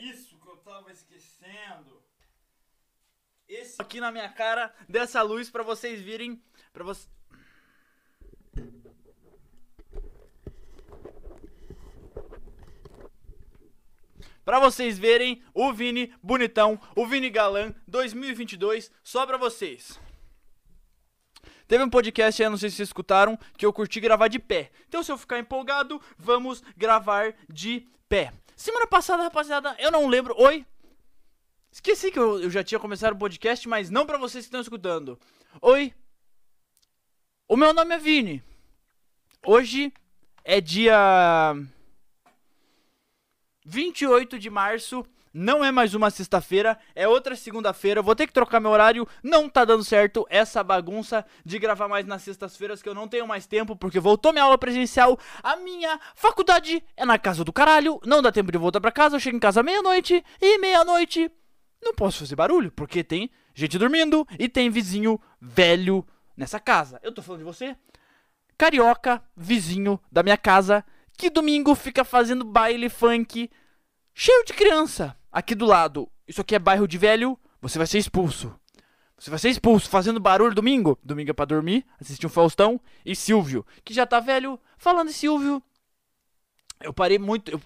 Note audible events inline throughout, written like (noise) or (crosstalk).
isso que eu tava esquecendo. Esse aqui na minha cara dessa luz pra vocês virem, para vocês Pra vocês verem o Vini bonitão, o Vini galã 2022, só pra vocês. Teve um podcast aí, não sei se vocês escutaram, que eu curti gravar de pé. Então, se eu ficar empolgado, vamos gravar de pé. Semana passada, rapaziada, eu não lembro. Oi? Esqueci que eu, eu já tinha começado o podcast, mas não para vocês que estão escutando. Oi? O meu nome é Vini. Hoje é dia 28 de março. Não é mais uma sexta-feira, é outra segunda-feira. Vou ter que trocar meu horário. Não tá dando certo essa bagunça de gravar mais nas sextas-feiras, que eu não tenho mais tempo, porque voltou minha aula presencial. A minha faculdade é na casa do caralho. Não dá tempo de voltar pra casa. Eu chego em casa meia-noite e meia-noite não posso fazer barulho, porque tem gente dormindo e tem vizinho velho nessa casa. Eu tô falando de você? Carioca, vizinho da minha casa, que domingo fica fazendo baile funk cheio de criança aqui do lado. Isso aqui é bairro de velho, você vai ser expulso. Você vai ser expulso fazendo barulho domingo. Domingo é pra dormir, assistir um Faustão. E Silvio, que já tá velho. Falando em Silvio, eu parei muito. Eu...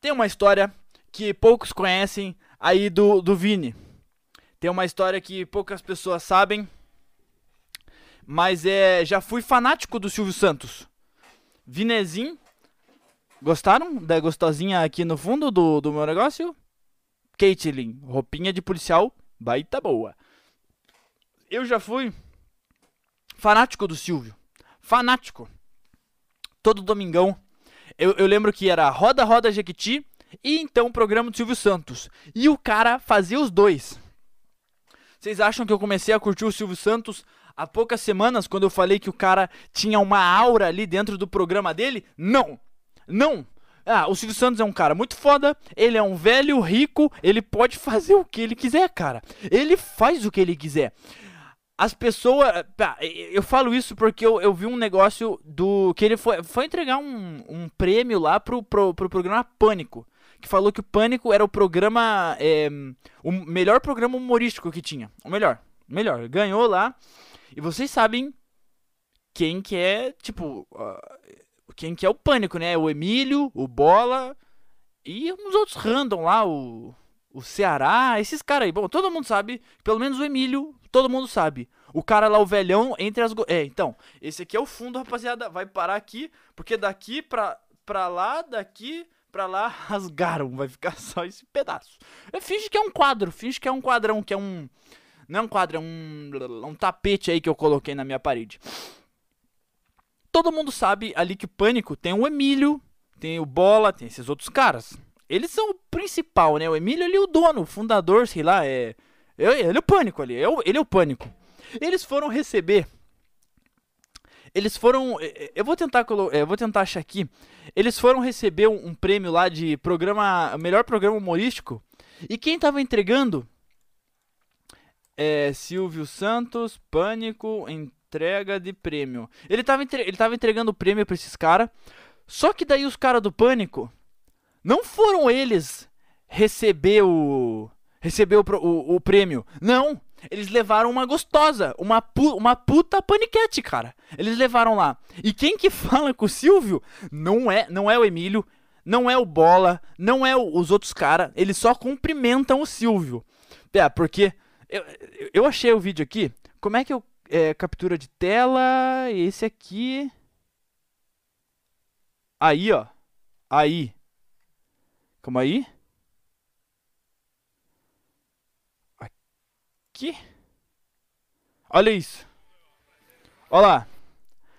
Tem uma história que poucos conhecem aí do, do Vini. Tem uma história que poucas pessoas sabem. Mas é. Já fui fanático do Silvio Santos. Vinezinho Gostaram da gostosinha aqui no fundo do, do meu negócio? Caitlyn, roupinha de policial, baita boa. Eu já fui fanático do Silvio. Fanático. Todo domingão. Eu, eu lembro que era Roda Roda Jequiti e então o programa do Silvio Santos. E o cara fazia os dois. Vocês acham que eu comecei a curtir o Silvio Santos há poucas semanas, quando eu falei que o cara tinha uma aura ali dentro do programa dele? Não! Não. Ah, o Silvio Santos é um cara muito foda, ele é um velho rico, ele pode fazer o que ele quiser, cara. Ele faz o que ele quiser. As pessoas. Eu falo isso porque eu, eu vi um negócio do. que ele foi, foi entregar um, um prêmio lá pro, pro, pro programa Pânico. Que falou que o Pânico era o programa. É, o melhor programa humorístico que tinha. O melhor. Melhor. Ganhou lá. E vocês sabem quem que é, tipo. Uh, quem que é o pânico, né? O Emílio, o Bola e uns outros random lá, o, o Ceará, esses caras aí. Bom, todo mundo sabe, pelo menos o Emílio, todo mundo sabe. O cara lá, o velhão, entre as. É, então, esse aqui é o fundo, rapaziada. Vai parar aqui, porque daqui pra, pra lá, daqui pra lá, (laughs) rasgaram. Vai ficar só esse pedaço. Finge que é um quadro, finge que é um quadrão, que é um. Não é um quadro, é um, um tapete aí que eu coloquei na minha parede todo mundo sabe ali que o Pânico tem o Emílio, tem o Bola, tem esses outros caras. Eles são o principal, né? O Emílio ali é o dono, o fundador, sei lá, é. Ele é o Pânico ali, é ele é o Pânico. Eles foram receber. Eles foram. Eu vou tentar eu vou tentar achar aqui. Eles foram receber um, um prêmio lá de programa. Melhor programa humorístico. E quem tava entregando é Silvio Santos, Pânico, em, entrega de prêmio. Ele tava, entre... ele tava entregando o prêmio pra esses caras. Só que daí os caras do Pânico não foram eles receber o. receber o, o, o, prêmio. Não! Eles levaram uma gostosa, uma, pu uma puta paniquete, cara. Eles levaram lá. E quem que (laughs) fala com o Silvio não é, não é o Emílio, não é o Bola, não é o, os outros caras. Eles só cumprimentam o Silvio. É, porque eu, eu achei o vídeo aqui. Como é que eu é, captura de tela. Esse aqui. Aí, ó. Aí. Calma aí. Aqui. Olha isso. Olha lá.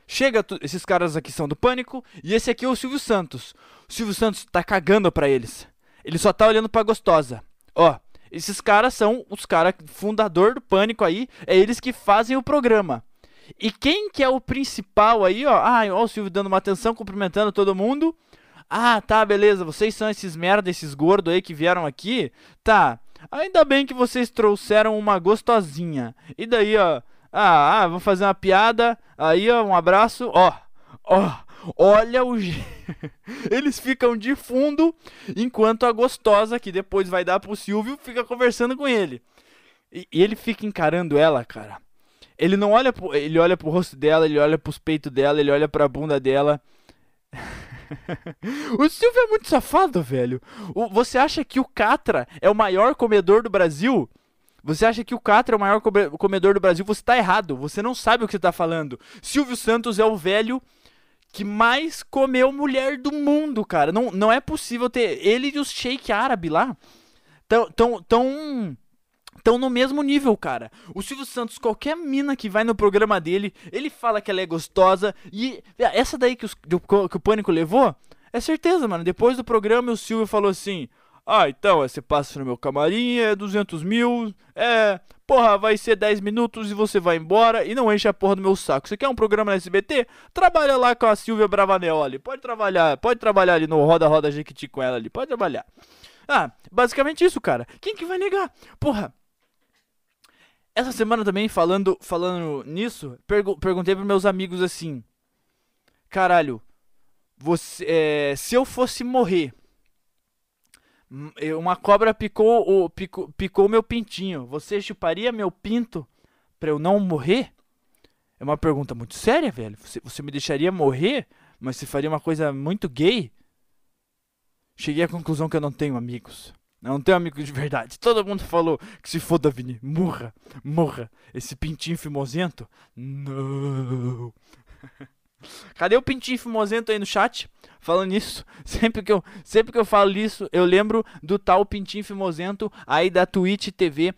Chega, esses caras aqui são do Pânico. E esse aqui é o Silvio Santos. O Silvio Santos tá cagando pra eles. Ele só tá olhando pra gostosa. Ó. Esses caras são os caras fundador do Pânico aí, é eles que fazem o programa. E quem que é o principal aí, ó? Ah, ó, o Silvio dando uma atenção, cumprimentando todo mundo. Ah, tá, beleza. Vocês são esses merda, esses gordos aí que vieram aqui? Tá. Ainda bem que vocês trouxeram uma gostosinha. E daí, ó. Ah, ah vou fazer uma piada. Aí, ó, um abraço. Ó, ó. Olha o. (laughs) Eles ficam de fundo enquanto a gostosa, que depois vai dar pro Silvio, fica conversando com ele. E, e ele fica encarando ela, cara. Ele não olha pro, ele olha pro rosto dela, ele olha pros peitos dela, ele olha pra bunda dela. (laughs) o Silvio é muito safado, velho. O, você acha que o Catra é o maior comedor do Brasil? Você acha que o Catra é o maior comedor do Brasil? Você está errado. Você não sabe o que você está falando. Silvio Santos é o velho que mais comeu mulher do mundo, cara. Não, não é possível ter. Ele e os shake árabe lá. Tão, tão, tão estão no mesmo nível, cara. O Silvio Santos, qualquer mina que vai no programa dele, ele fala que ela é gostosa. E essa daí que, os, que o Pânico levou, é certeza, mano. Depois do programa, o Silvio falou assim: Ah, então, você passa no meu camarim, é 200 mil, é. Porra, vai ser 10 minutos e você vai embora e não enche a porra do meu saco. Você quer um programa na SBT? Trabalha lá com a Silvia Bravanel ali. Pode trabalhar, pode trabalhar ali no Roda Roda Jequiti com ela ali. Pode trabalhar. Ah, basicamente isso, cara. Quem que vai negar? Porra, essa semana também, falando, falando nisso, pergu perguntei pros meus amigos assim: Caralho, você, é, se eu fosse morrer, uma cobra picou o picou, picou meu pintinho, você chuparia meu pinto pra eu não morrer? É uma pergunta muito séria, velho. Você, você me deixaria morrer, mas você faria uma coisa muito gay? Cheguei à conclusão que eu não tenho amigos. Não tenho amigo de verdade. Todo mundo falou que se foda, Vini. Morra, morra. Esse pintinho fimosento. Não. (laughs) Cadê o pintinho fimosento aí no chat? Falando nisso, (laughs) sempre que, eu, sempre que eu falo isso, eu lembro do tal pintinho fimosento aí da twitchtv.com.br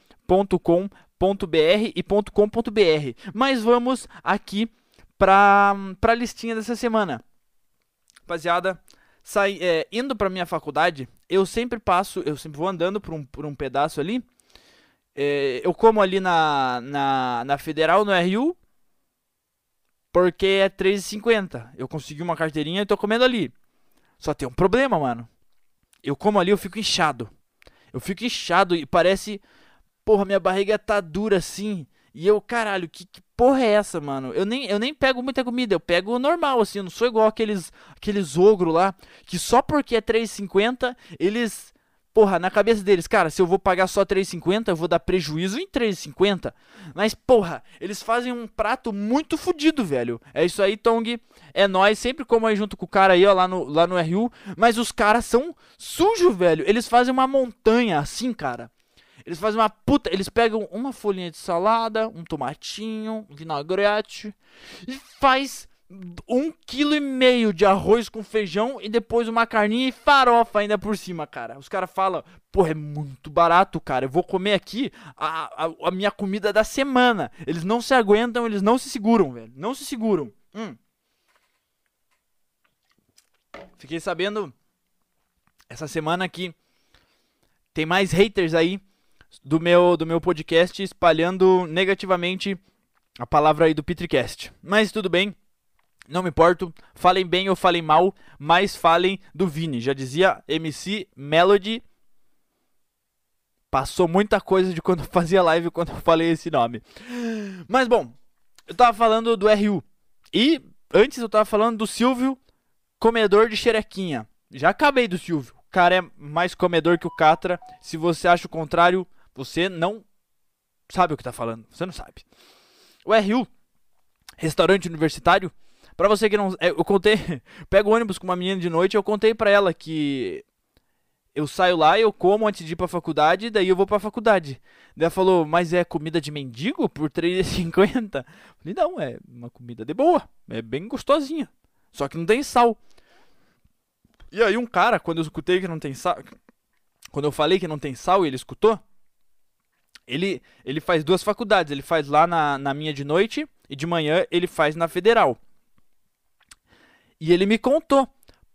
e .com.br. Mas vamos aqui pra, pra listinha dessa semana. Rapaziada, sai, é, indo pra minha faculdade, eu sempre passo, eu sempre vou andando por um, por um pedaço ali. É, eu como ali na, na, na Federal, no RU, porque é 3,50. Eu consegui uma carteirinha e tô comendo ali. Só tem um problema, mano. Eu como ali, eu fico inchado. Eu fico inchado e parece. Porra, minha barriga tá dura assim. E eu, caralho, que, que, porra é essa, mano? Eu nem, eu nem pego muita comida, eu pego normal, assim. Eu não sou igual aqueles, aqueles ogro lá, que só porque é 3,50, eles. Porra, na cabeça deles, cara, se eu vou pagar só 3,50, eu vou dar prejuízo em 3,50. Mas, porra, eles fazem um prato muito fodido, velho. É isso aí, Tong. É nós, sempre como aí junto com o cara aí, ó, lá no, lá no RU. Mas os caras são sujos, velho. Eles fazem uma montanha assim, cara. Eles fazem uma puta. Eles pegam uma folhinha de salada, um tomatinho, um vinagrete e faz um quilo e meio de arroz com feijão e depois uma carninha e farofa ainda por cima, cara. Os caras falam, porra, é muito barato, cara. Eu vou comer aqui a, a, a, minha comida da semana. Eles não se aguentam, eles não se seguram, velho. Não se seguram. Hum. Fiquei sabendo essa semana que tem mais haters aí do meu, do meu podcast espalhando negativamente a palavra aí do Petricast. Mas tudo bem, não me importo. Falem bem ou falem mal, mas falem do Vini. Já dizia MC Melody. Passou muita coisa de quando eu fazia live quando eu falei esse nome. Mas bom, eu tava falando do RU. E antes eu tava falando do Silvio, comedor de xerequinha. Já acabei do Silvio. O cara é mais comedor que o Catra. Se você acha o contrário, você não sabe o que está falando. Você não sabe. O RU, restaurante universitário, para você que não, é, eu contei, (laughs) pego ônibus com uma menina de noite, eu contei para ela que eu saio lá, eu como antes de ir pra faculdade, daí eu vou pra faculdade. Daí ela falou, mas é comida de mendigo por (laughs) R$3,50? Falei, não, é uma comida de boa, é bem gostosinha, só que não tem sal. E aí um cara, quando eu escutei que não tem sal, quando eu falei que não tem sal e ele escutou, ele, ele faz duas faculdades. Ele faz lá na, na minha de noite e de manhã ele faz na federal. E ele me contou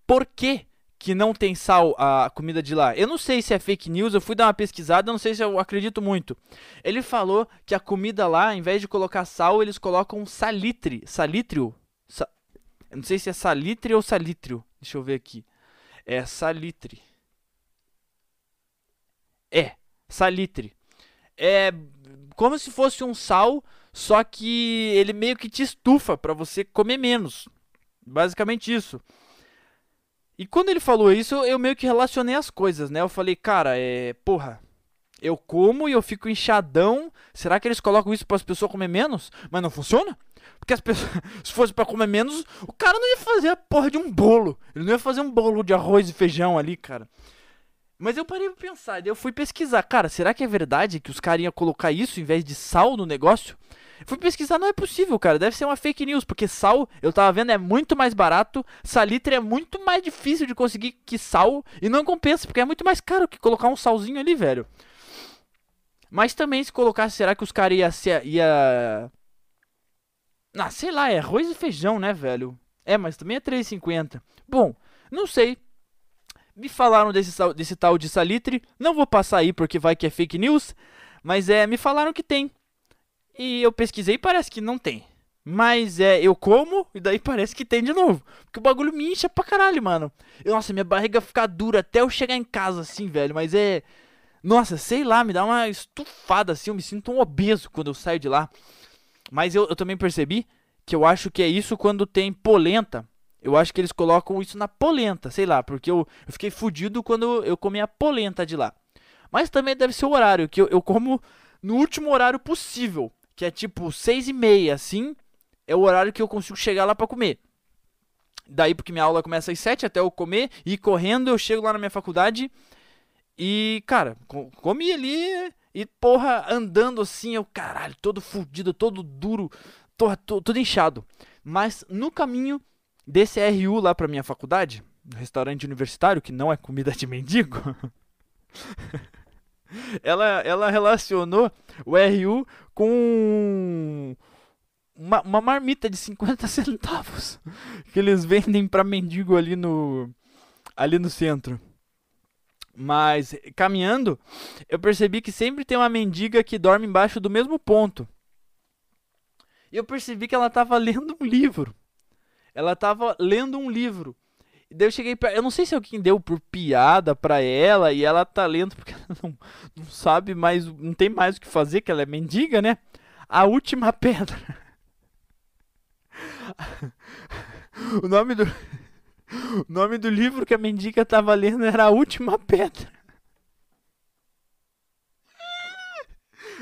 por que, que não tem sal a comida de lá. Eu não sei se é fake news, eu fui dar uma pesquisada, não sei se eu acredito muito. Ele falou que a comida lá, em vez de colocar sal, eles colocam salitre. Salitrio? Sa eu não sei se é salitre ou salitrio. Deixa eu ver aqui. É salitre. É, salitre é como se fosse um sal, só que ele meio que te estufa para você comer menos. Basicamente isso. E quando ele falou isso, eu meio que relacionei as coisas, né? Eu falei, cara, é. Porra, eu como e eu fico inchadão. Será que eles colocam isso para as pessoas comer menos? Mas não funciona? Porque as pessoas, (laughs) se fosse para comer menos, o cara não ia fazer a porra de um bolo. Ele não ia fazer um bolo de arroz e feijão ali, cara. Mas eu parei pra pensar, daí eu fui pesquisar. Cara, será que é verdade que os caras iam colocar isso em vez de sal no negócio? Fui pesquisar, não é possível, cara. Deve ser uma fake news, porque sal, eu tava vendo, é muito mais barato. Salitre é muito mais difícil de conseguir que sal. E não compensa, porque é muito mais caro que colocar um salzinho ali, velho. Mas também se colocasse, será que os caras iam. Ia, ia... Ah, sei lá, é arroz e feijão, né, velho? É, mas também é 3,50. Bom, não sei. Me falaram desse, desse tal de salitre. Não vou passar aí porque vai que é fake news. Mas é, me falaram que tem. E eu pesquisei e parece que não tem. Mas é, eu como e daí parece que tem de novo. Porque o bagulho me incha pra caralho, mano. Nossa, minha barriga fica dura até eu chegar em casa assim, velho. Mas é. Nossa, sei lá, me dá uma estufada assim. Eu me sinto um obeso quando eu saio de lá. Mas eu, eu também percebi que eu acho que é isso quando tem polenta. Eu acho que eles colocam isso na polenta, sei lá, porque eu, eu fiquei fudido quando eu comi a polenta de lá. Mas também deve ser o horário, que eu, eu como no último horário possível que é tipo seis e meia, assim, é o horário que eu consigo chegar lá para comer. Daí, porque minha aula começa às sete até eu comer, e correndo eu chego lá na minha faculdade e, cara, comi ali e, porra, andando assim, eu, caralho, todo fudido, todo duro, todo, todo, todo inchado. Mas no caminho desse RU lá pra minha faculdade, no restaurante universitário, que não é comida de mendigo. (laughs) ela, ela relacionou o RU com uma, uma marmita de 50 (laughs) centavos que eles vendem para mendigo ali no ali no centro. Mas caminhando, eu percebi que sempre tem uma mendiga que dorme embaixo do mesmo ponto. E eu percebi que ela estava lendo um livro. Ela estava lendo um livro. Daí eu cheguei pra... Eu não sei se alguém deu por piada pra ela e ela tá lendo porque ela não, não sabe mais, não tem mais o que fazer, que ela é mendiga, né? A última pedra. (laughs) o nome do o nome do livro que a mendiga tava lendo era A Última Pedra.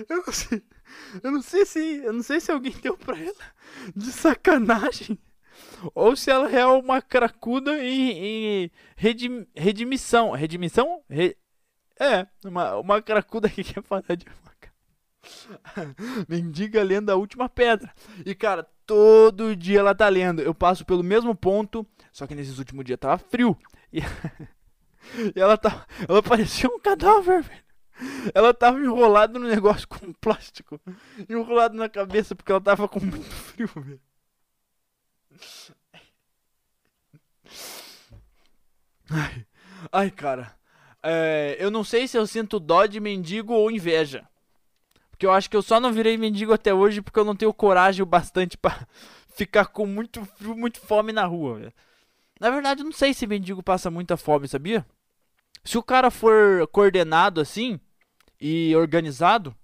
Eu não sei, eu não sei se, eu não sei se alguém deu pra ela de sacanagem ou se ela é uma cracuda em, em redim, redimissão. Redimissão? Re, é, uma, uma cracuda que quer falar de. (laughs) Mendiga lendo a última pedra. E cara, todo dia ela tá lendo. Eu passo pelo mesmo ponto, só que nesses últimos dias tava frio. E, (laughs) e ela tá. Ela parecia um cadáver, velho. Ela tava enrolada no negócio com plástico. Enrolado na cabeça porque ela tava com muito frio, velho. Ai, ai cara. É, eu não sei se eu sinto dó de mendigo ou inveja. Porque eu acho que eu só não virei mendigo até hoje porque eu não tenho coragem o bastante para (laughs) ficar com muito frio, muito fome na rua. Na verdade, eu não sei se mendigo passa muita fome, sabia? Se o cara for coordenado assim e organizado,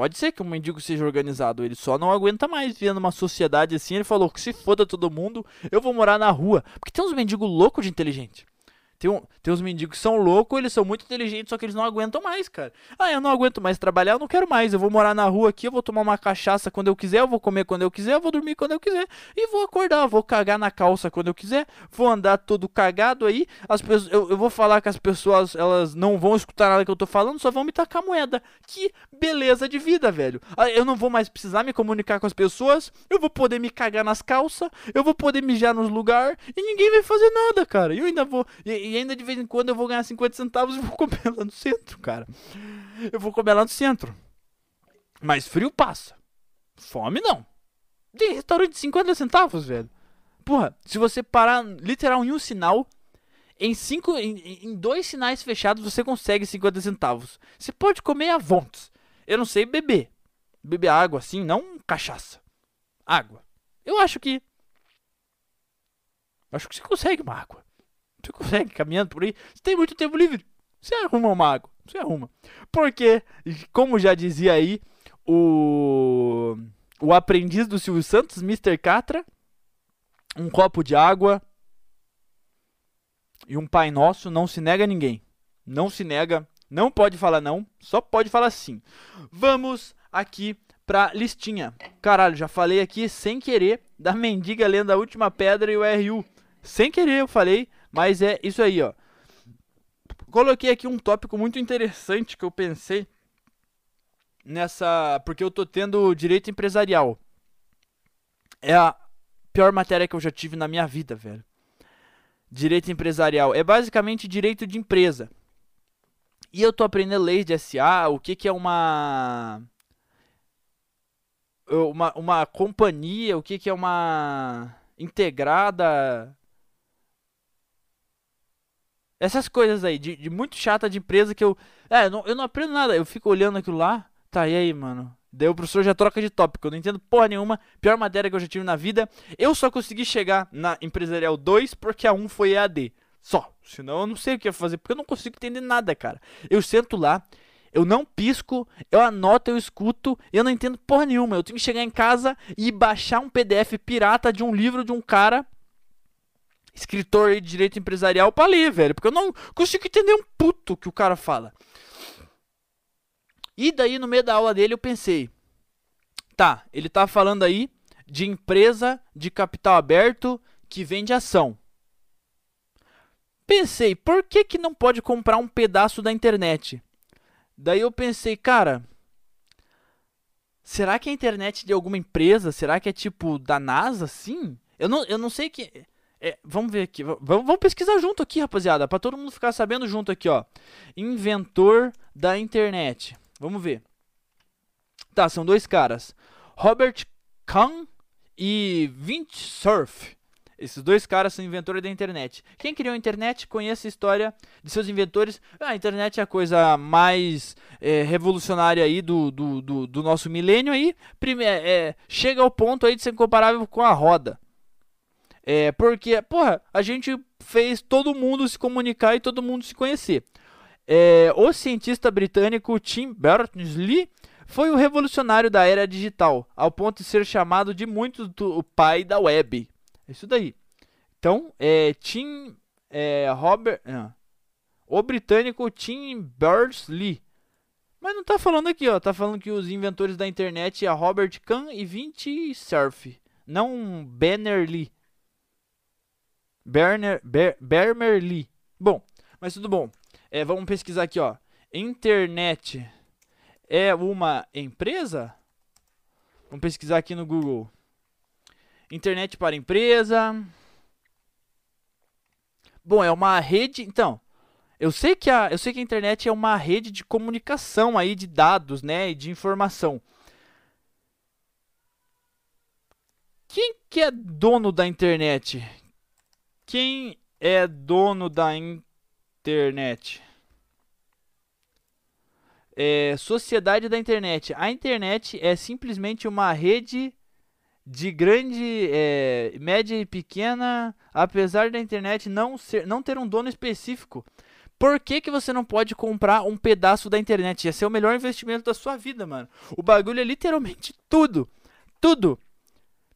Pode ser que um mendigo seja organizado, ele só não aguenta mais vendo uma sociedade assim. Ele falou que se foda todo mundo, eu vou morar na rua. Porque tem uns mendigos loucos de inteligente. Tem, um, tem uns mendigos que são loucos, eles são muito inteligentes, só que eles não aguentam mais, cara. Ah, eu não aguento mais trabalhar, eu não quero mais. Eu vou morar na rua aqui, eu vou tomar uma cachaça quando eu quiser, eu vou comer quando eu quiser, eu vou dormir quando eu quiser. E vou acordar, vou cagar na calça quando eu quiser, vou andar todo cagado aí. As pessoas, eu, eu vou falar que as pessoas, elas não vão escutar nada que eu tô falando, só vão me tacar moeda. Que beleza de vida, velho. Ah, eu não vou mais precisar me comunicar com as pessoas, eu vou poder me cagar nas calças, eu vou poder mijar nos lugares, e ninguém vai fazer nada, cara. Eu ainda vou. E, e ainda de vez em quando eu vou ganhar 50 centavos e vou comer lá no centro, cara. Eu vou comer lá no centro. Mas frio passa. Fome não. Tem restaurante de 50 centavos, velho. Porra, se você parar literal em um sinal, em cinco, em, em dois sinais fechados você consegue 50 centavos. Você pode comer a vontes. Eu não sei beber. Beber água assim, não cachaça. Água. Eu acho que. Acho que você consegue uma água. Você consegue caminhando por aí. Você tem muito tempo livre. Você arruma uma água. Você arruma. Porque, como já dizia aí, o, o aprendiz do Silvio Santos, Mr. Catra, um copo de água e um Pai Nosso. Não se nega a ninguém. Não se nega. Não pode falar não. Só pode falar sim. Vamos aqui pra listinha. Caralho, já falei aqui sem querer da mendiga lendo a última pedra e o RU. Sem querer eu falei, mas é isso aí, ó. Coloquei aqui um tópico muito interessante que eu pensei nessa. Porque eu tô tendo direito empresarial. É a pior matéria que eu já tive na minha vida, velho. Direito empresarial. É basicamente direito de empresa. E eu tô aprendendo leis de SA, o que, que é uma. Uma, uma companhia, o que, que é uma integrada. Essas coisas aí, de, de muito chata de empresa que eu. É, eu não, eu não aprendo nada, eu fico olhando aquilo lá. Tá, e aí, mano? Daí o professor já troca de tópico. Eu não entendo porra nenhuma. Pior matéria que eu já tive na vida. Eu só consegui chegar na Empresarial 2 porque a 1 foi EAD. Só. Senão eu não sei o que ia fazer. Porque eu não consigo entender nada, cara. Eu sento lá. Eu não pisco, eu anoto, eu escuto, eu não entendo porra nenhuma. Eu tenho que chegar em casa e baixar um PDF pirata de um livro de um cara, escritor de direito empresarial, pra ler, velho. Porque eu não consigo entender um puto que o cara fala. E daí no meio da aula dele eu pensei, tá, ele tá falando aí de empresa de capital aberto que vende ação. Pensei, por que que não pode comprar um pedaço da internet? Daí eu pensei, cara, será que é a internet de alguma empresa? Será que é tipo da NASA? Sim. Eu não, eu não sei que. É, vamos ver aqui. Vamos, vamos pesquisar junto aqui, rapaziada. Para todo mundo ficar sabendo junto aqui, ó. Inventor da internet. Vamos ver. Tá, são dois caras. Robert Kahn e Vint Cerf. Esses dois caras são inventores da internet. Quem criou a internet conhece a história de seus inventores. Ah, a internet é a coisa mais é, revolucionária aí do, do, do, do, nosso milênio aí. Prime é, é, chega ao ponto aí de ser comparável com a roda. É, porque, porra, a gente fez todo mundo se comunicar e todo mundo se conhecer. É, o cientista britânico Tim Berners-Lee foi o revolucionário da era digital, ao ponto de ser chamado de muitos do, pai da web. É isso daí. Então, é, Tim é, Robert, não, o britânico Tim Berners-Lee. Mas não está falando aqui, ó. Tá falando que os inventores da internet é Robert Kahn e Vinci Cerf, não Banner-Lee. Berner, Ber. Bom, mas tudo bom. É, vamos pesquisar aqui, ó. Internet é uma empresa? Vamos pesquisar aqui no Google. Internet para empresa. Bom, é uma rede. Então, eu sei que a, eu sei que a internet é uma rede de comunicação aí de dados, né, e de informação. Quem que é dono da internet? Quem é dono da internet? É, sociedade da internet. A internet é simplesmente uma rede de grande, é, média e pequena, apesar da internet não, ser, não ter um dono específico. Por que, que você não pode comprar um pedaço da internet? Ia ser o melhor investimento da sua vida, mano. O bagulho é literalmente tudo. Tudo.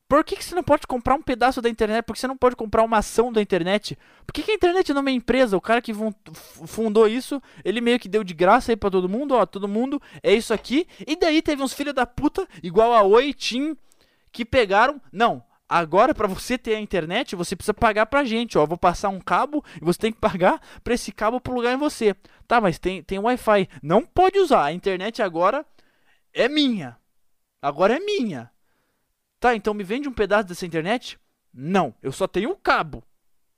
Por que, que você não pode comprar um pedaço da internet? Por que você não pode comprar uma ação da internet? Por que, que a internet não é uma empresa? O cara que fundou isso, ele meio que deu de graça aí pra todo mundo, ó, todo mundo, é isso aqui. E daí teve uns filhos da puta, igual a Oi, Tim, que pegaram. Não, Agora, para você ter a internet, você precisa pagar pra gente, ó. Vou passar um cabo e você tem que pagar pra esse cabo plugar em você. Tá, mas tem, tem Wi-Fi. Não pode usar. A internet agora é minha. Agora é minha. Tá, então me vende um pedaço dessa internet? Não, eu só tenho o cabo.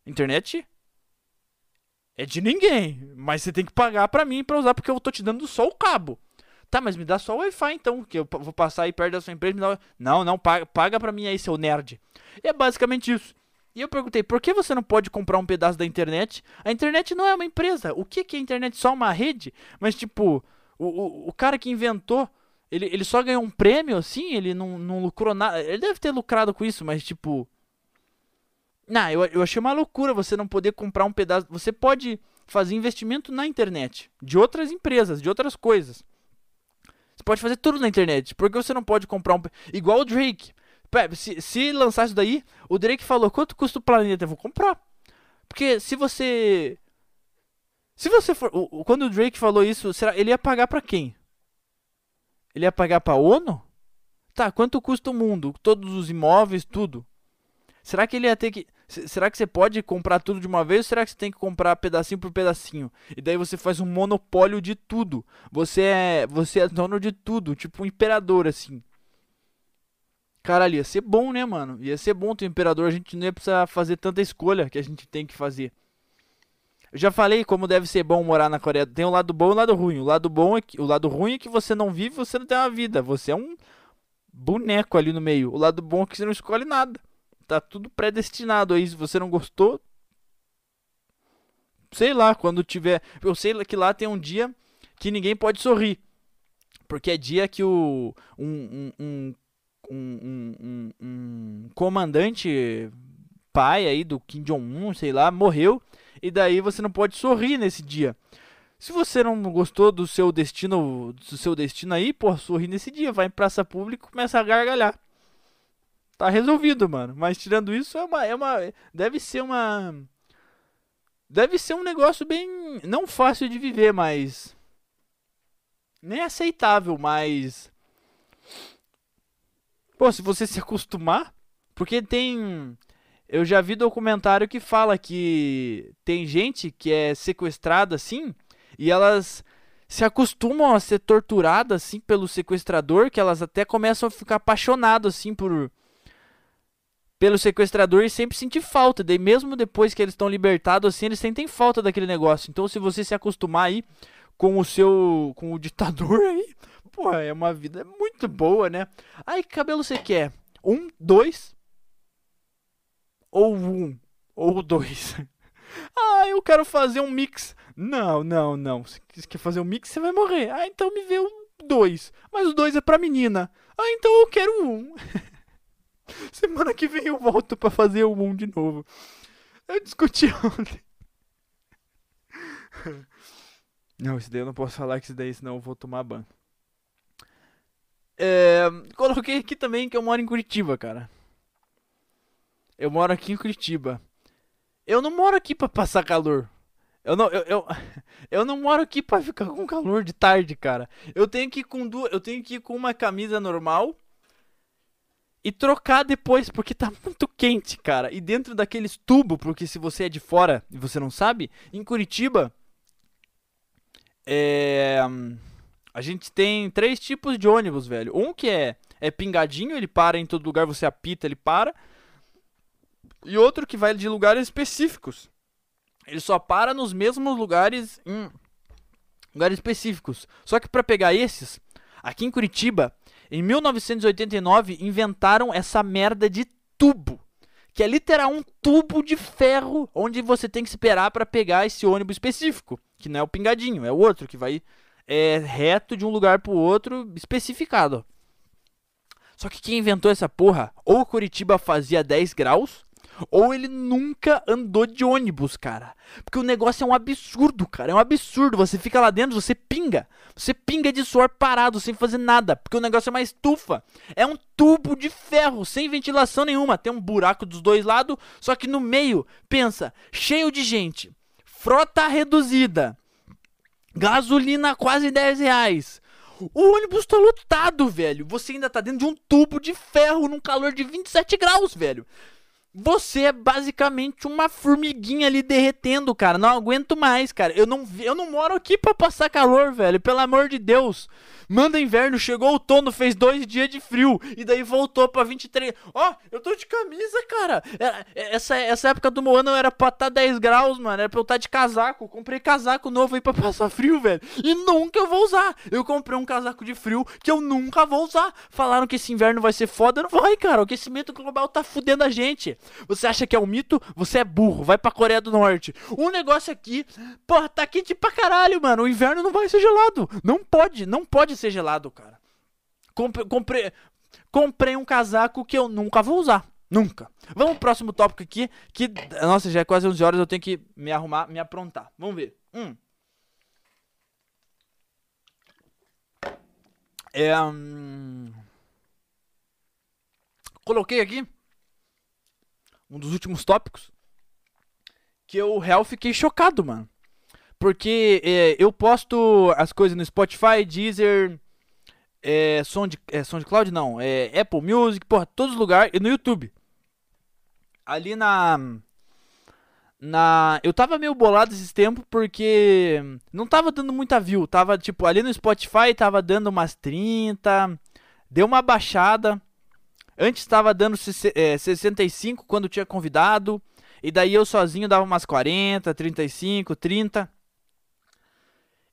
Internet é de ninguém, mas você tem que pagar pra mim pra usar porque eu tô te dando só o cabo. Tá, mas me dá só o Wi-Fi então, que eu vou passar aí perto da sua empresa. Dá... Não, não, paga, paga pra mim aí, seu nerd. E é basicamente isso. E eu perguntei, por que você não pode comprar um pedaço da internet? A internet não é uma empresa. O que, que é a internet? Só uma rede? Mas, tipo, o, o, o cara que inventou ele, ele só ganhou um prêmio, assim? Ele não, não lucrou nada. Ele deve ter lucrado com isso, mas tipo. Não, eu, eu achei uma loucura você não poder comprar um pedaço. Você pode fazer investimento na internet. De outras empresas, de outras coisas. Você pode fazer tudo na internet. Por que você não pode comprar um. Igual o Drake. Se, se lançar isso daí, o Drake falou: quanto custa o planeta? Eu vou comprar. Porque se você. Se você for. Quando o Drake falou isso, será, ele ia pagar para quem? Ele ia pagar pra ONU? Tá, quanto custa o mundo? Todos os imóveis, tudo. Será que ele ia ter que. Será que você pode comprar tudo de uma vez ou será que você tem que comprar pedacinho por pedacinho? E daí você faz um monopólio de tudo. Você é, você é dono de tudo, tipo um imperador assim. Caralho, ia ser bom, né, mano? Ia ser bom ter um imperador, a gente não ia precisar fazer tanta escolha que a gente tem que fazer. Eu já falei como deve ser bom morar na Coreia. Tem o um lado bom e o lado ruim. O lado bom é que, o lado ruim é que você não vive, você não tem uma vida. Você é um boneco ali no meio. O lado bom é que você não escolhe nada. Tá tudo predestinado aí. Se você não gostou, sei lá, quando tiver, eu sei que lá tem um dia que ninguém pode sorrir. Porque é dia que o um, um, um, um, um comandante pai aí do Kim Jong-un, sei lá, morreu e daí você não pode sorrir nesse dia. Se você não gostou do seu destino, do seu destino aí, pô, sorri nesse dia, vai em praça pública e começa a gargalhar. Tá resolvido, mano. Mas tirando isso, é uma, é uma, deve ser uma, deve ser um negócio bem, não fácil de viver, mas nem aceitável, mas Pô, se você se acostumar, porque tem. Eu já vi documentário que fala que tem gente que é sequestrada assim e elas se acostumam a ser torturadas assim pelo sequestrador, que elas até começam a ficar apaixonadas assim por pelo sequestrador e sempre sentir falta. Daí mesmo depois que eles estão libertados assim, eles sentem falta daquele negócio. Então se você se acostumar aí com o seu com o ditador aí, (laughs) Pô, é uma vida muito boa, né? Aí, que cabelo você quer? Um, dois? Ou um? Ou dois? (laughs) ah, eu quero fazer um mix. Não, não, não. Se quer fazer um mix, você vai morrer. Ah, então me vê um dois. Mas o dois é pra menina. Ah, então eu quero um. (laughs) Semana que vem eu volto pra fazer o um de novo. Eu discuti (laughs) ontem. Não, isso daí eu não posso falar que isso daí, senão eu vou tomar banho. É, coloquei aqui também que eu moro em Curitiba, cara. Eu moro aqui em Curitiba. Eu não moro aqui para passar calor. Eu não, eu, eu, (laughs) eu, não moro aqui para ficar com calor de tarde, cara. Eu tenho que ir com duas, eu tenho que ir com uma camisa normal e trocar depois porque tá (laughs) muito quente, cara. E dentro daqueles tubos, porque se você é de fora e você não sabe, em Curitiba é a gente tem três tipos de ônibus, velho. Um que é, é pingadinho, ele para em todo lugar, você apita, ele para. E outro que vai de lugares específicos. Ele só para nos mesmos lugares em lugares específicos. Só que para pegar esses, aqui em Curitiba, em 1989 inventaram essa merda de tubo, que é literal um tubo de ferro onde você tem que esperar para pegar esse ônibus específico, que não é o pingadinho, é o outro que vai é, reto de um lugar pro outro, especificado. Só que quem inventou essa porra, ou Curitiba fazia 10 graus, ou ele nunca andou de ônibus, cara. Porque o negócio é um absurdo, cara. É um absurdo. Você fica lá dentro, você pinga. Você pinga de suor parado, sem fazer nada. Porque o negócio é uma estufa. É um tubo de ferro, sem ventilação nenhuma. Tem um buraco dos dois lados, só que no meio, pensa, cheio de gente. Frota reduzida. Gasolina quase 10 reais. O ônibus tá lotado, velho. Você ainda tá dentro de um tubo de ferro num calor de 27 graus, velho. Você é basicamente uma formiguinha ali derretendo, cara. Não aguento mais, cara. Eu não, eu não moro aqui pra passar calor, velho. Pelo amor de Deus. Manda inverno, chegou outono, fez dois dias de frio. E daí voltou pra 23. Ó, oh, eu tô de camisa, cara. É, é, essa, essa época do meu ano era pra estar tá 10 graus, mano. Era pra eu estar tá de casaco. Comprei casaco novo aí pra passar frio, velho. E nunca eu vou usar. Eu comprei um casaco de frio que eu nunca vou usar. Falaram que esse inverno vai ser foda. Não vai, cara. O aquecimento global tá fudendo a gente. Você acha que é um mito? Você é burro. Vai pra Coreia do Norte. Um negócio aqui, porra, tá quente pra caralho, mano. O inverno não vai ser gelado. Não pode, não pode ser gelado, cara. Compre, comprei, comprei um casaco que eu nunca vou usar. Nunca. Vamos pro próximo tópico aqui. Que, nossa, já é quase 11 horas. Eu tenho que me arrumar, me aprontar. Vamos ver. Hum. É, hum, coloquei aqui um dos últimos tópicos que eu real fiquei chocado, mano. Porque é, eu posto as coisas no Spotify, Deezer, é, Sound, é, SoundCloud não, é Apple Music, porra, todos os lugares, e no YouTube. Ali na na eu tava meio bolado esses tempos porque não tava dando muita view, tava tipo ali no Spotify tava dando umas 30, deu uma baixada. Antes estava dando é, 65 quando tinha convidado, e daí eu sozinho dava umas 40, 35, 30.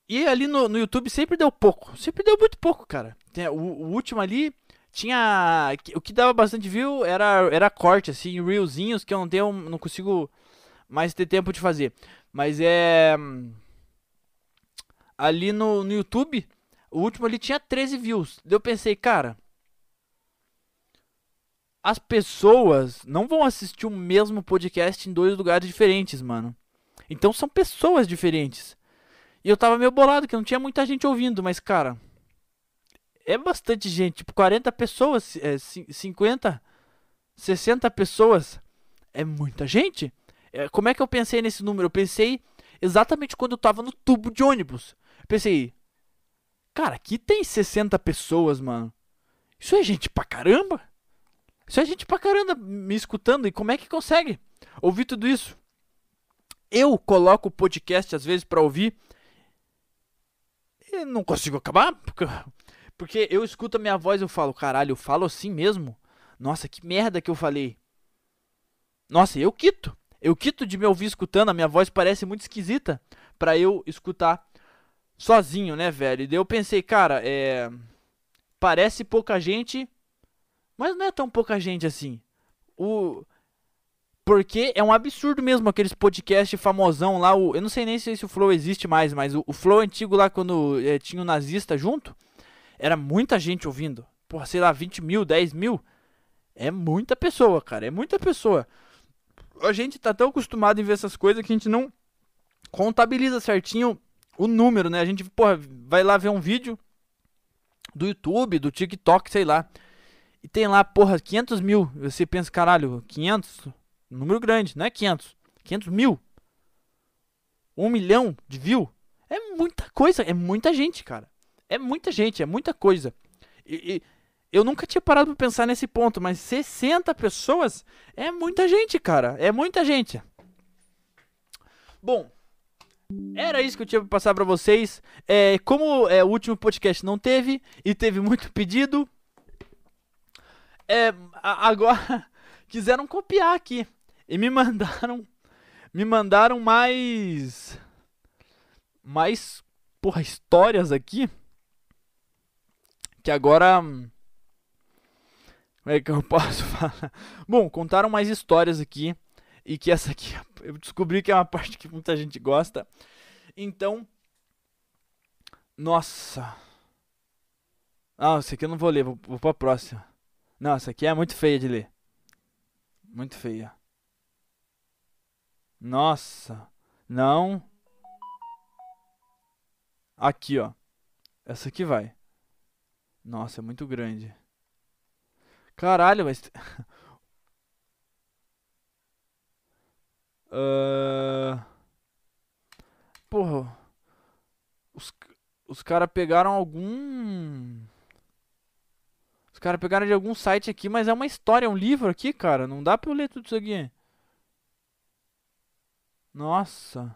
E ali no, no YouTube sempre deu pouco, sempre deu muito pouco, cara. O, o último ali tinha o que dava bastante view era era corte assim, reelzinhos que eu não tenho, não consigo mais ter tempo de fazer. Mas é. Ali no, no YouTube, o último ali tinha 13 views. Eu pensei, cara. As pessoas não vão assistir o mesmo podcast em dois lugares diferentes, mano. Então são pessoas diferentes. E eu tava meio bolado que não tinha muita gente ouvindo, mas cara. É bastante gente, tipo 40 pessoas, é, 50, 60 pessoas. É muita gente. É, como é que eu pensei nesse número? Eu pensei exatamente quando eu tava no tubo de ônibus. Eu pensei, cara, aqui tem 60 pessoas, mano. Isso é gente pra caramba? Isso é gente pra caramba me escutando. E como é que consegue ouvir tudo isso? Eu coloco o podcast às vezes para ouvir e não consigo acabar. Porque, porque eu escuto a minha voz e eu falo, caralho, eu falo assim mesmo? Nossa, que merda que eu falei. Nossa, eu quito. Eu quito de me ouvir escutando, a minha voz parece muito esquisita para eu escutar sozinho, né, velho? E daí eu pensei, cara, é. Parece pouca gente, mas não é tão pouca gente assim. O. Porque é um absurdo mesmo aqueles podcasts famosão lá. O... Eu não sei nem se esse Flow existe mais, mas o, o Flow antigo lá, quando é, tinha o um nazista junto, era muita gente ouvindo. Porra, sei lá, 20 mil, 10 mil. É muita pessoa, cara. É muita pessoa a gente tá tão acostumado em ver essas coisas que a gente não contabiliza certinho o número, né? A gente, porra, vai lá ver um vídeo do YouTube, do TikTok, sei lá. E tem lá, porra, 500 mil. Você pensa, caralho, 500? Número grande, não é 500. 500 mil. Um milhão de view. É muita coisa, é muita gente, cara. É muita gente, é muita coisa. E, e eu nunca tinha parado pra pensar nesse ponto, mas 60 pessoas é muita gente, cara. É muita gente. Bom, era isso que eu tinha pra passar pra vocês. É, como é, o último podcast não teve e teve muito pedido, é, agora (laughs) quiseram copiar aqui e me mandaram, me mandaram mais, mais, porra, histórias aqui que agora como é que eu (laughs) posso falar? Bom, contaram mais histórias aqui. E que essa aqui (laughs) eu descobri que é uma parte que muita gente gosta. Então. Nossa. Ah, essa aqui eu não vou ler, vou, vou pra próxima. Não, essa aqui é muito feia de ler. Muito feia. Nossa. Não. Aqui, ó. Essa aqui vai. Nossa, é muito grande. Caralho, mas. uh... (laughs) Porra. Os, os caras pegaram algum. Caras pegaram de algum site aqui, mas é uma história, é um livro aqui, cara. Não dá pra eu ler tudo isso aqui. Nossa.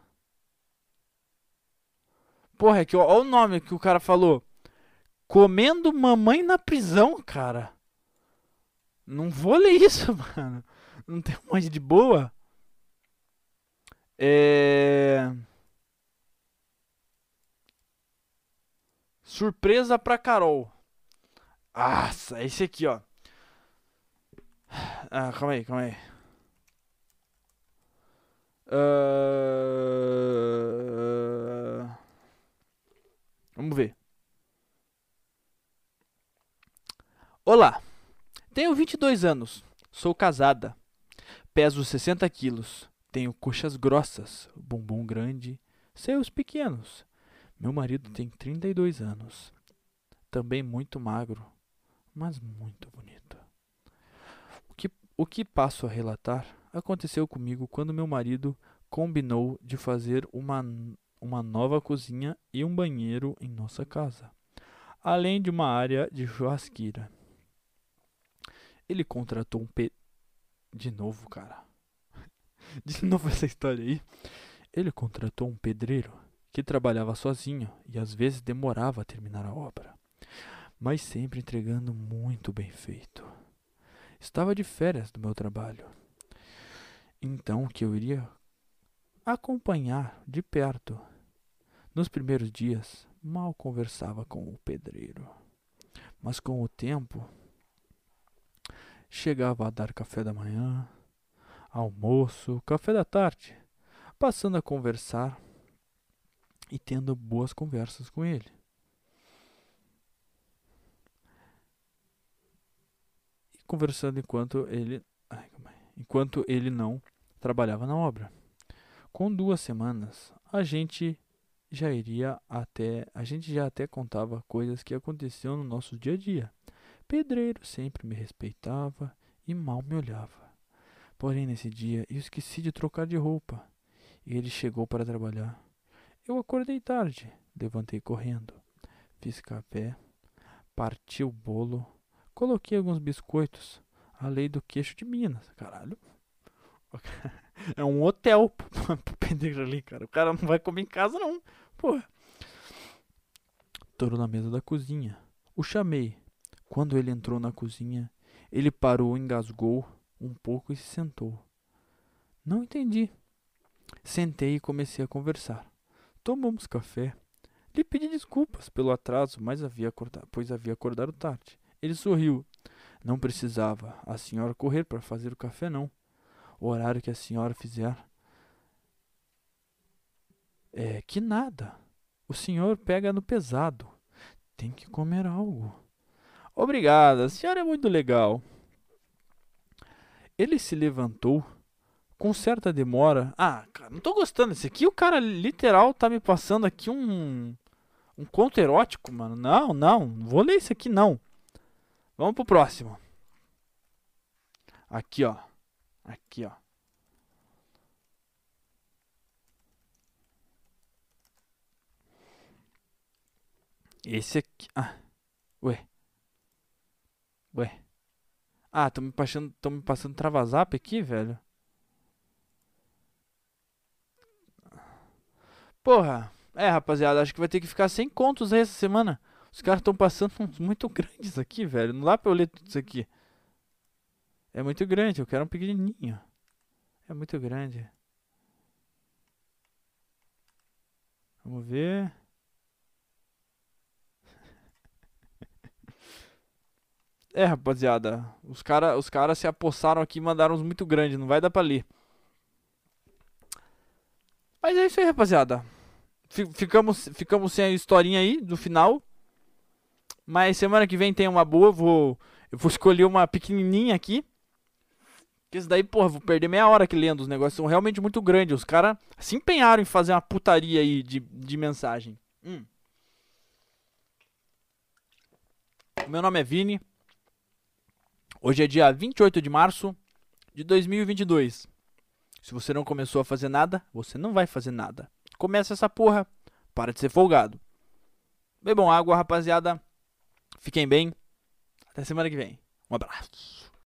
Porra, é que olha o nome que o cara falou. Comendo mamãe na prisão, cara. Não vou ler (laughs) isso, mano. Não tem um monte de boa. É. Surpresa pra Carol. Nossa, esse aqui, ó. Ah, calma aí, calma aí. Uh... Vamos ver. Olá. Tenho 22 anos, sou casada, peso 60 quilos, tenho coxas grossas, bumbum grande, seios pequenos. Meu marido tem 32 anos, também muito magro, mas muito bonito. O que passo a relatar aconteceu comigo quando meu marido combinou de fazer uma, uma nova cozinha e um banheiro em nossa casa, além de uma área de churrasqueira. Ele contratou um pe... De novo, cara. (laughs) De novo essa história aí. Ele contratou um pedreiro que trabalhava sozinho e às vezes demorava a terminar a obra, mas sempre entregando muito bem feito. Estava de férias do meu trabalho. Então que eu iria acompanhar de perto. Nos primeiros dias, mal conversava com o pedreiro, mas com o tempo chegava a dar café da manhã, almoço, café da tarde, passando a conversar e tendo boas conversas com ele. Conversando enquanto ele, enquanto ele não trabalhava na obra. Com duas semanas, a gente já iria até, a gente já até contava coisas que aconteciam no nosso dia a dia. Pedreiro sempre me respeitava e mal me olhava. Porém, nesse dia, eu esqueci de trocar de roupa e ele chegou para trabalhar. Eu acordei tarde, levantei correndo, fiz café, parti o bolo, coloquei alguns biscoitos, a lei do queixo de Minas, caralho. (laughs) É um hotel (laughs) pro pedreiro ali, cara. O cara não vai comer em casa, não. Porra. Toro na mesa da cozinha. O chamei. Quando ele entrou na cozinha, ele parou, engasgou um pouco e se sentou. Não entendi. Sentei e comecei a conversar. Tomamos café. Lhe pedi desculpas pelo atraso, mas havia acordado, pois havia acordado tarde. Ele sorriu. Não precisava a senhora correr para fazer o café, não. O horário que a senhora fizer. É que nada. O senhor pega no pesado. Tem que comer algo. Obrigada, a senhora é muito legal. Ele se levantou com certa demora. Ah, cara, não tô gostando desse aqui. O cara literal tá me passando aqui um um conto erótico, mano. Não, não, não vou ler isso aqui não. Vamos pro próximo. Aqui, ó. Aqui, ó. Esse aqui. Ah. Ué. Ué. Ah, tô me passando, tô me passando travazap aqui, velho. Porra. É, rapaziada, acho que vai ter que ficar sem contos aí essa semana. Os caras estão passando uns muito grandes aqui, velho. Não dá pra eu ler tudo isso aqui. É muito grande, eu quero um pequenininho. É muito grande. Vamos ver. (laughs) É, rapaziada. Os caras os cara se apossaram aqui e mandaram uns muito grandes. Não vai dar pra ler. Mas é isso aí, rapaziada. Ficamos, ficamos sem a historinha aí do final. Mas semana que vem tem uma boa. Vou, eu vou escolher uma pequenininha aqui. Que isso daí, porra, vou perder meia hora aqui lendo. Os negócios são realmente muito grandes. Os caras se empenharam em fazer uma putaria aí de, de mensagem. Hum. Meu nome é Vini. Hoje é dia 28 de março de 2022. Se você não começou a fazer nada, você não vai fazer nada. Começa essa porra. Para de ser folgado. Bebam água, rapaziada. Fiquem bem. Até semana que vem. Um abraço.